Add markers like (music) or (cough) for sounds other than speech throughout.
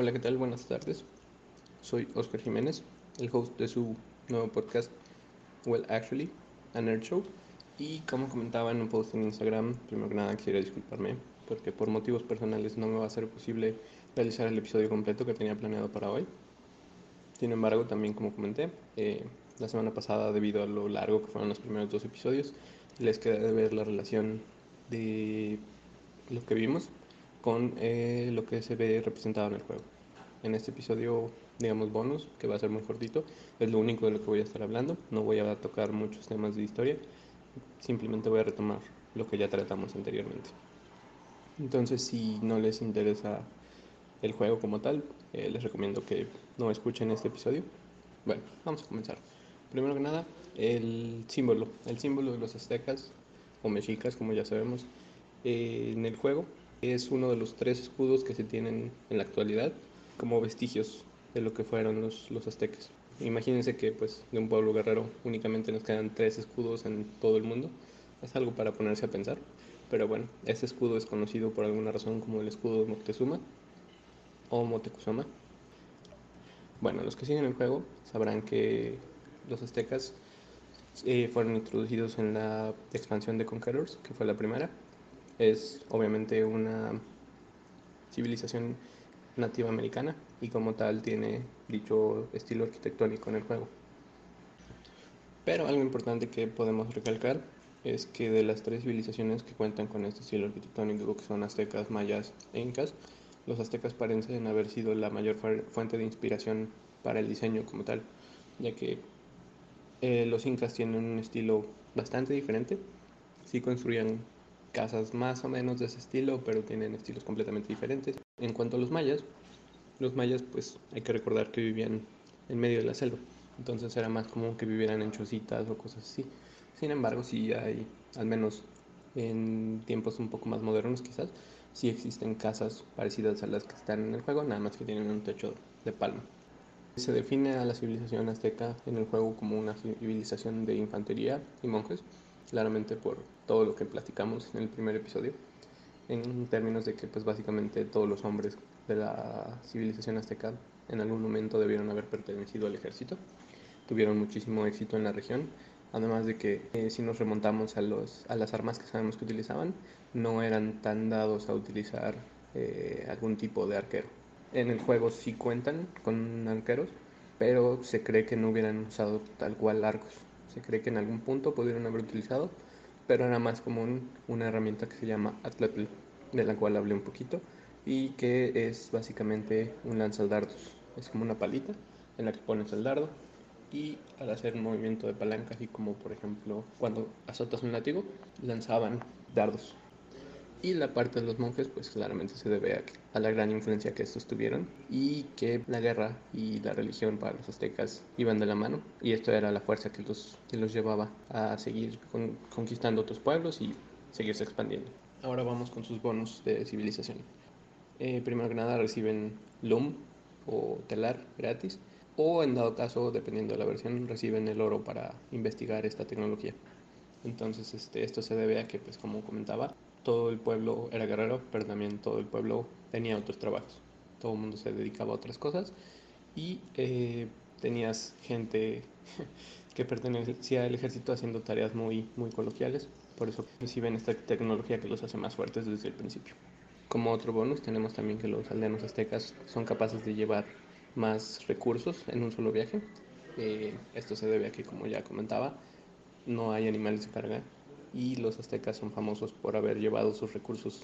Hola, ¿qué tal? Buenas tardes. Soy Oscar Jiménez, el host de su nuevo podcast, Well Actually, a Nerd Show. Y como comentaba en un post en Instagram, primero que nada quisiera disculparme porque por motivos personales no me va a ser posible realizar el episodio completo que tenía planeado para hoy. Sin embargo, también como comenté, eh, la semana pasada, debido a lo largo que fueron los primeros dos episodios, les quedé de ver la relación de lo que vimos con eh, lo que se ve representado en el juego. En este episodio, digamos, bonus, que va a ser muy cortito, es lo único de lo que voy a estar hablando. No voy a tocar muchos temas de historia, simplemente voy a retomar lo que ya tratamos anteriormente. Entonces, si no les interesa el juego como tal, eh, les recomiendo que no escuchen este episodio. Bueno, vamos a comenzar. Primero que nada, el símbolo. El símbolo de los aztecas o mexicas, como ya sabemos, eh, en el juego es uno de los tres escudos que se tienen en la actualidad como vestigios de lo que fueron los, los aztecas. Imagínense que pues de un pueblo guerrero únicamente nos quedan tres escudos en todo el mundo. Es algo para ponerse a pensar. Pero bueno, ese escudo es conocido por alguna razón como el escudo de Moctezuma o Motecuzoma. Bueno, los que siguen el juego sabrán que los aztecas eh, fueron introducidos en la expansión de Conquerors, que fue la primera, es obviamente una civilización nativa americana y como tal tiene dicho estilo arquitectónico en el juego. Pero algo importante que podemos recalcar es que de las tres civilizaciones que cuentan con este estilo arquitectónico, que son aztecas, mayas e incas, los aztecas parecen haber sido la mayor fuente de inspiración para el diseño como tal, ya que eh, los incas tienen un estilo bastante diferente, sí construían casas más o menos de ese estilo, pero tienen estilos completamente diferentes. En cuanto a los mayas, los mayas pues hay que recordar que vivían en medio de la selva, entonces era más común que vivieran en chocitas o cosas así. Sin embargo, sí hay, al menos en tiempos un poco más modernos quizás, sí existen casas parecidas a las que están en el juego, nada más que tienen un techo de palma. Se define a la civilización azteca en el juego como una civilización de infantería y monjes, claramente por todo lo que platicamos en el primer episodio, en términos de que pues básicamente todos los hombres de la civilización azteca en algún momento debieron haber pertenecido al ejército, tuvieron muchísimo éxito en la región, además de que eh, si nos remontamos a, los, a las armas que sabemos que utilizaban, no eran tan dados a utilizar eh, algún tipo de arquero. En el juego sí cuentan con arqueros, pero se cree que no hubieran usado tal cual arcos. Se cree que en algún punto pudieron haber utilizado, pero era más común una herramienta que se llama Atlatl, de la cual hablé un poquito, y que es básicamente un lanzadardos. Es como una palita en la que pones el dardo y al hacer un movimiento de palanca, así como por ejemplo cuando azotas un látigo, lanzaban dardos. Y la parte de los monjes, pues claramente se debe a, la gran influencia que estos tuvieron y que la guerra y la religión para los aztecas iban de la mano. Y esto era la fuerza que los, que los llevaba a seguir conquistando otros pueblos y seguirse expandiendo. Ahora vamos con sus bonos de civilización. Eh, primero que nada reciben LUM o telar gratis o en dado caso, dependiendo de la versión, reciben el oro para investigar esta tecnología. Entonces, este, esto se debe a que, pues como comentaba, todo el pueblo era guerrero, pero también todo el pueblo tenía otros trabajos. Todo el mundo se dedicaba a otras cosas y eh, tenías gente (laughs) que pertenecía al ejército haciendo tareas muy, muy coloquiales. Por eso reciben esta tecnología que los hace más fuertes desde el principio. Como otro bonus tenemos también que los aldeanos aztecas son capaces de llevar más recursos en un solo viaje. Eh, esto se debe a que, como ya comentaba, no hay animales de carga y los aztecas son famosos por haber llevado sus recursos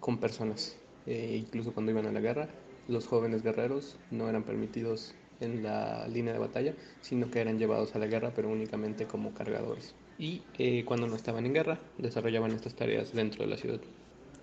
con personas. Eh, incluso cuando iban a la guerra, los jóvenes guerreros no eran permitidos en la línea de batalla, sino que eran llevados a la guerra, pero únicamente como cargadores. Y eh, cuando no estaban en guerra, desarrollaban estas tareas dentro de la ciudad.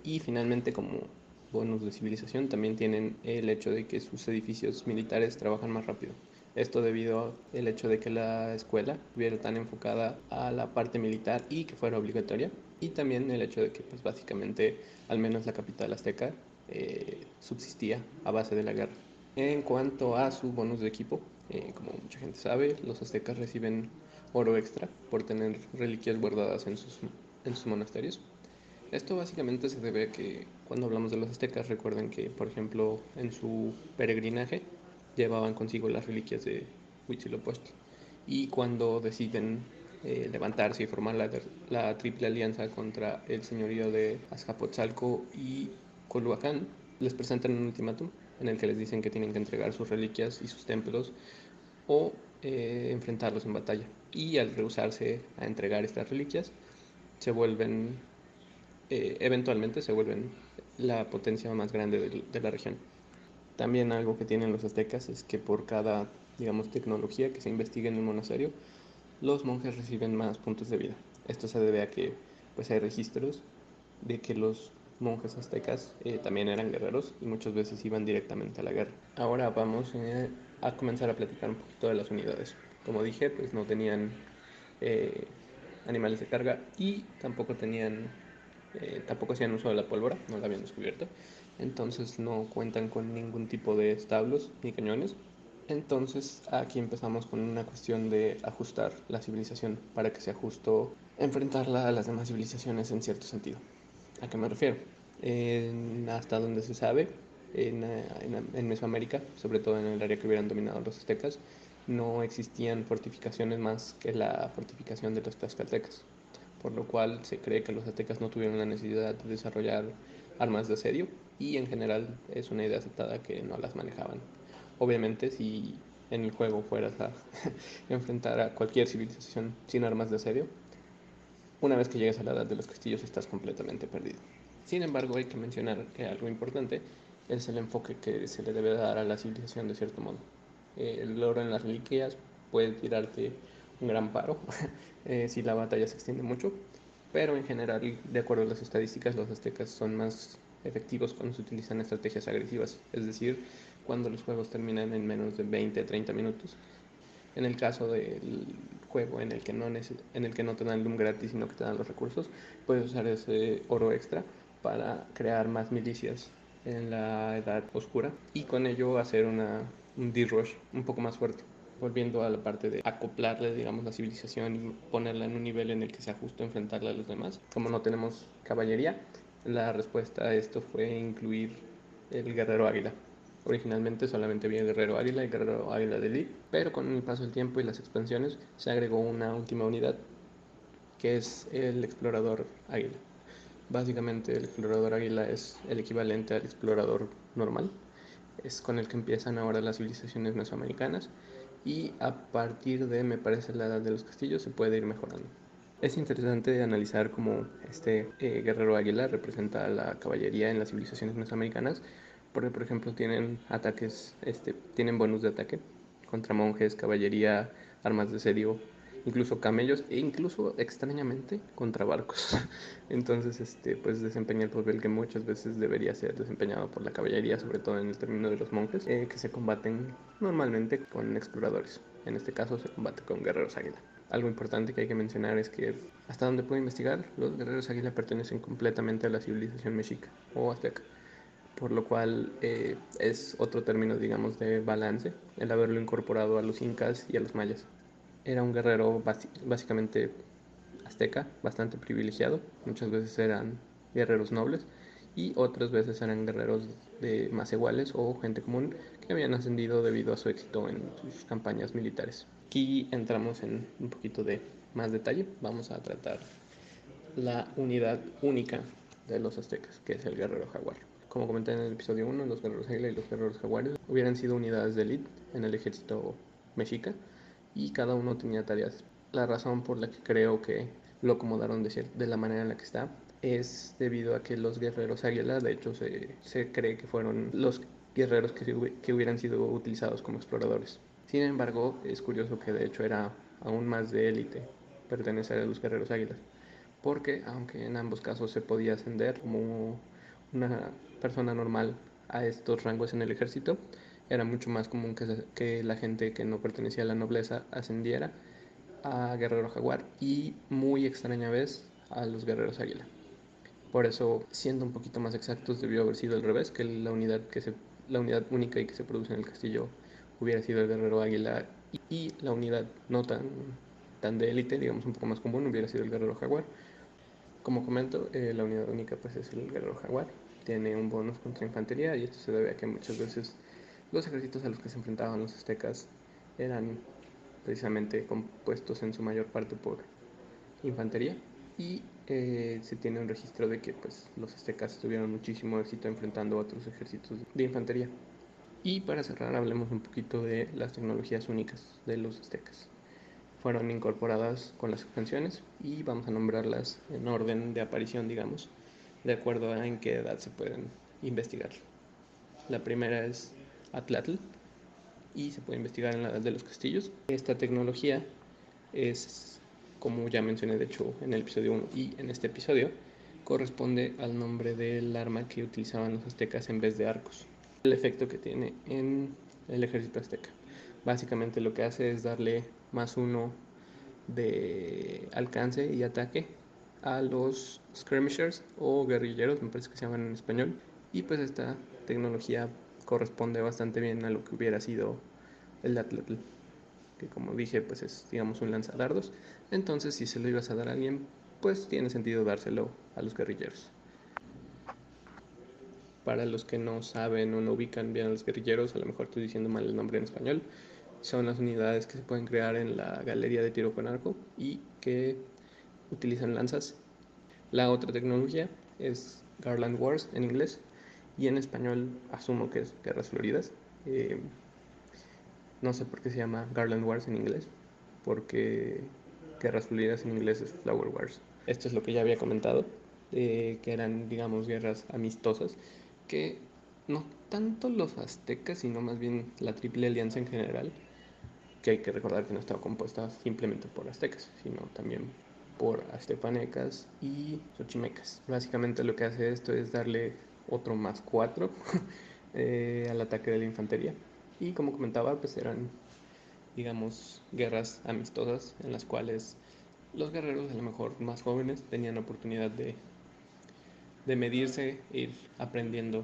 Y finalmente, como bonus de civilización, también tienen el hecho de que sus edificios militares trabajan más rápido. Esto debido al hecho de que la escuela estuviera tan enfocada a la parte militar y que fuera obligatoria. Y también el hecho de que pues básicamente al menos la capital azteca eh, subsistía a base de la guerra. En cuanto a su bonus de equipo, eh, como mucha gente sabe, los aztecas reciben oro extra por tener reliquias guardadas en sus, en sus monasterios. Esto básicamente se debe a que cuando hablamos de los aztecas recuerden que, por ejemplo, en su peregrinaje llevaban consigo las reliquias de Huitzilopochtli y cuando deciden eh, levantarse y formar la, la, triple alianza contra el señorío de Azcapotzalco y Coluacán, les presentan un ultimátum en el que les dicen que tienen que entregar sus reliquias y sus templos o eh, enfrentarlos en batalla. Y al rehusarse a entregar estas reliquias, se vuelven, eh, eventualmente se vuelven la potencia más grande de, de, la región. También algo que tienen los aztecas es que por cada, digamos, tecnología que se investiga en un monasterio, los monjes reciben más puntos de vida. Esto se debe a que pues hay registros de que los monjes aztecas eh, también eran guerreros y muchas veces iban directamente a la guerra. Ahora vamos eh, a comenzar a platicar un poquito de las unidades. Como dije, pues no tenían eh, animales de carga y tampoco tenían, tampoco hacían uso de la pólvora, no la habían descubierto. Entonces no cuentan con ningún tipo de establos ni cañones. Entonces aquí empezamos con una cuestión de ajustar la civilización para que sea justo enfrentarla a las demás civilizaciones en cierto sentido. ¿A qué me refiero? hasta donde se sabe, en, en, Mesoamérica, sobre todo en el área que hubieran dominado los aztecas, no existían fortificaciones más que la fortificación de los tlaxcaltecas, por lo cual se cree que los aztecas no tuvieron la necesidad de desarrollar armas de asedio y en general es una idea aceptada que no las manejaban. Obviamente si en el juego fueras a (laughs) enfrentar a cualquier civilización sin armas de asedio, una vez que llegues a la edad de los castillos estás completamente perdido. Sin embargo, hay que mencionar que algo importante es el enfoque que se le debe dar a la civilización de cierto modo. El oro en las reliquias puede tirarte un gran paro (laughs) eh, si la batalla se extiende mucho, pero en general, de acuerdo a las estadísticas, los aztecas son más efectivos cuando se utilizan estrategias agresivas, es decir, cuando los juegos terminan en menos de 20 30 minutos. En el caso del juego en el que no, en el que no te dan Loom gratis, sino que te dan los recursos, puedes usar ese oro extra para crear más milicias en la edad oscura y con ello hacer una, un D-Rush un poco más fuerte. Volviendo a la parte de acoplarle, digamos, la civilización y ponerla en un nivel en el que sea justo enfrentarla a los demás. Como no tenemos caballería, la respuesta a esto fue incluir el guerrero águila. Originalmente solamente había Guerrero Águila y Guerrero Águila de Elite, pero con el paso del tiempo y las expansiones se agregó una última unidad que es el Explorador Águila. Básicamente el Explorador Águila es el equivalente al Explorador normal, es con el que empiezan ahora las civilizaciones mesoamericanas y a partir de, me parece, la edad de los castillos se puede ir mejorando. Es interesante analizar cómo este eh, guerrero águila representa a la caballería en las civilizaciones mesoamericanas, porque por ejemplo tienen ataques, este, tienen bonus de ataque contra monjes, caballería, armas de asedio, incluso camellos e incluso extrañamente contra barcos. (laughs) Entonces, este, pues desempeña el papel que muchas veces debería ser desempeñado por la caballería, sobre todo en el término de los monjes, eh, que se combaten normalmente con exploradores. En este caso se combate con guerreros águila. Algo importante que hay que mencionar es que hasta donde puedo investigar, los guerreros águila pertenecen completamente a la civilización mexica o azteca por lo cual eh, es otro término, digamos, de balance, el haberlo incorporado a los incas y a los mayas. Era un guerrero básicamente azteca, bastante privilegiado, muchas veces eran guerreros nobles y otras veces eran guerreros de más iguales o gente común que habían ascendido debido a su éxito en sus campañas militares. Aquí entramos en un poquito de más detalle, vamos a tratar la unidad única de los aztecas, que es el guerrero jaguar. Como comenté en el episodio 1, los guerreros águila y los guerreros jaguares hubieran sido unidades de élite en el ejército mexica y cada uno tenía tareas. La razón por la que creo que lo acomodaron de, de la manera en la que está es debido a que los guerreros águila, de hecho, se, se cree que fueron los guerreros que, hubieran sido utilizados como exploradores. Sin embargo, es curioso que de hecho era aún más de élite pertenecer a los guerreros águilas, porque aunque en ambos casos se podía ascender como una persona normal a estos rangos en el ejército, era mucho más común que, que la gente que no pertenecía a la nobleza ascendiera a guerrero jaguar y muy extraña vez a los guerreros águila. Por eso, siendo un poquito más exactos, debió haber sido al revés, que la unidad, que se, la unidad única y que se produce en el castillo hubiera sido el guerrero águila y, la unidad no tan, tan de élite, digamos un poco más común, hubiera sido el guerrero jaguar. Como comento, eh, la unidad única pues es el guerrero jaguar. Tiene un bonus contra infantería y esto se debe a que muchas veces los ejércitos a los que se enfrentaban los aztecas eran precisamente compuestos en su mayor parte por infantería y eh, se tiene un registro de que pues, los aztecas tuvieron muchísimo éxito enfrentando a otros ejércitos de infantería. Y para cerrar hablemos un poquito de las tecnologías únicas de los aztecas. Fueron incorporadas con las expansiones y vamos a nombrarlas en orden de aparición, digamos, de acuerdo a en qué edad se pueden investigar. La primera es Atlatl y se puede investigar en la edad de los castillos. Esta tecnología es como ya mencioné de hecho en el episodio 1 y en este episodio, corresponde al nombre del arma que utilizaban los aztecas en vez de arcos. El efecto que tiene en el ejército azteca. Básicamente lo que hace es darle más uno de alcance y ataque a los skirmishers o guerrilleros, me parece que se llaman en español. Y pues esta tecnología corresponde bastante bien a lo que hubiera sido el Atlatl que como dije, pues es, digamos, un lanzadardos. Entonces, si se lo ibas a dar a alguien, pues tiene sentido dárselo a los guerrilleros. Para los que no saben o no ubican bien a los guerrilleros, a lo mejor estoy diciendo mal el nombre en español, son las unidades que se pueden crear en la galería de tiro con arco y que utilizan lanzas. La otra tecnología es Garland Wars en inglés y en español asumo que es Guerras Floridas. Eh, no sé por qué se llama Garland Wars en inglés, porque Guerras Fluidas en inglés es Flower Wars. Esto es lo que ya había comentado, que eran, digamos, guerras amistosas, que no tanto los aztecas, sino más bien la Triple Alianza en general, que hay que recordar que no estaba compuesta simplemente por aztecas, sino también por aztepanecas y xochimecas. Básicamente lo que hace esto es darle otro más cuatro (laughs) eh, al ataque de la infantería y como comentaba, pues eran, digamos, guerras amistosas en las cuales los guerreros, a lo mejor más jóvenes, tenían oportunidad de, de medirse, ir aprendiendo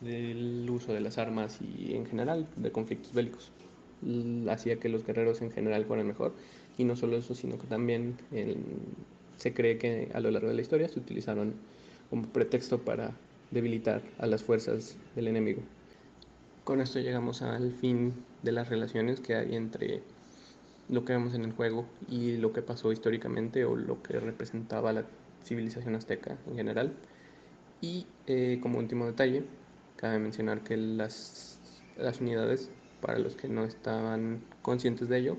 del uso de las armas y en general de conflictos bélicos. Hacía que los guerreros en general fueran mejor y no solo eso, sino que también se cree que a lo largo de la historia se utilizaron como pretexto para debilitar a las fuerzas del enemigo. Con esto llegamos al fin de las relaciones que hay entre lo que vemos en el juego y lo que pasó históricamente o lo que representaba la civilización azteca en general. Y eh, como último detalle, cabe mencionar que las, las unidades, para los que no estaban conscientes de ello,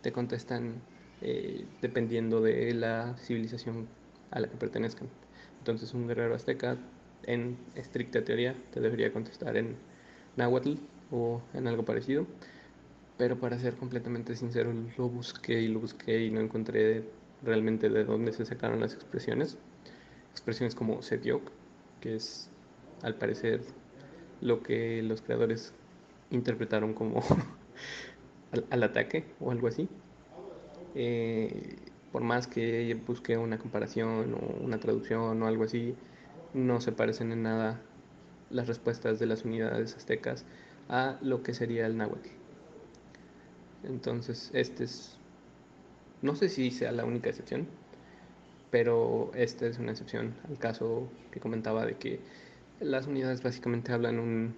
te contestan eh, dependiendo de la civilización a la que pertenezcan. Entonces un guerrero azteca, en estricta teoría, te debería contestar en náhuatl o en algo parecido. Pero para ser completamente sincero, lo busqué y lo busqué y no encontré realmente de dónde se sacaron las expresiones. Expresiones como Setiok, que es al parecer lo que los creadores interpretaron como (laughs) al, ataque o algo así. Eh, por más que busque una comparación o una traducción o algo así, no se parecen en nada las respuestas de las unidades aztecas a lo que sería el náhuatl. Entonces, este es, no sé si sea la única excepción, pero esta es una excepción al caso que comentaba de que las unidades básicamente hablan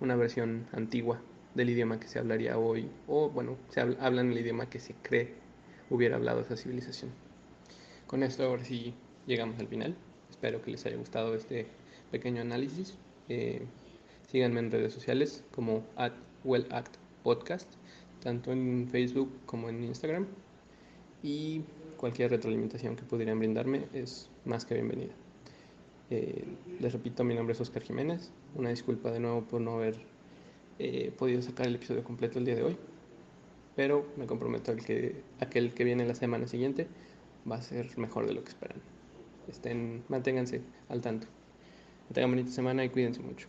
una versión antigua del idioma que se hablaría hoy, o bueno, se hablan el idioma que se cree hubiera hablado esa civilización. Con esto ahora sí llegamos al final. Espero que les haya gustado este pequeño análisis. Eh, síganme en redes sociales como at Podcast, tanto en Facebook como en Instagram. Y cualquier retroalimentación que pudieran brindarme es más que bienvenida. Eh, les repito, mi nombre es Oscar Jiménez. Una disculpa de nuevo por no haber eh, podido sacar el episodio completo el día de hoy. Pero me comprometo a que aquel que viene la semana siguiente va a ser mejor de lo que esperan. Estén, manténganse al tanto. Que tengan bonita semana y cuídense mucho.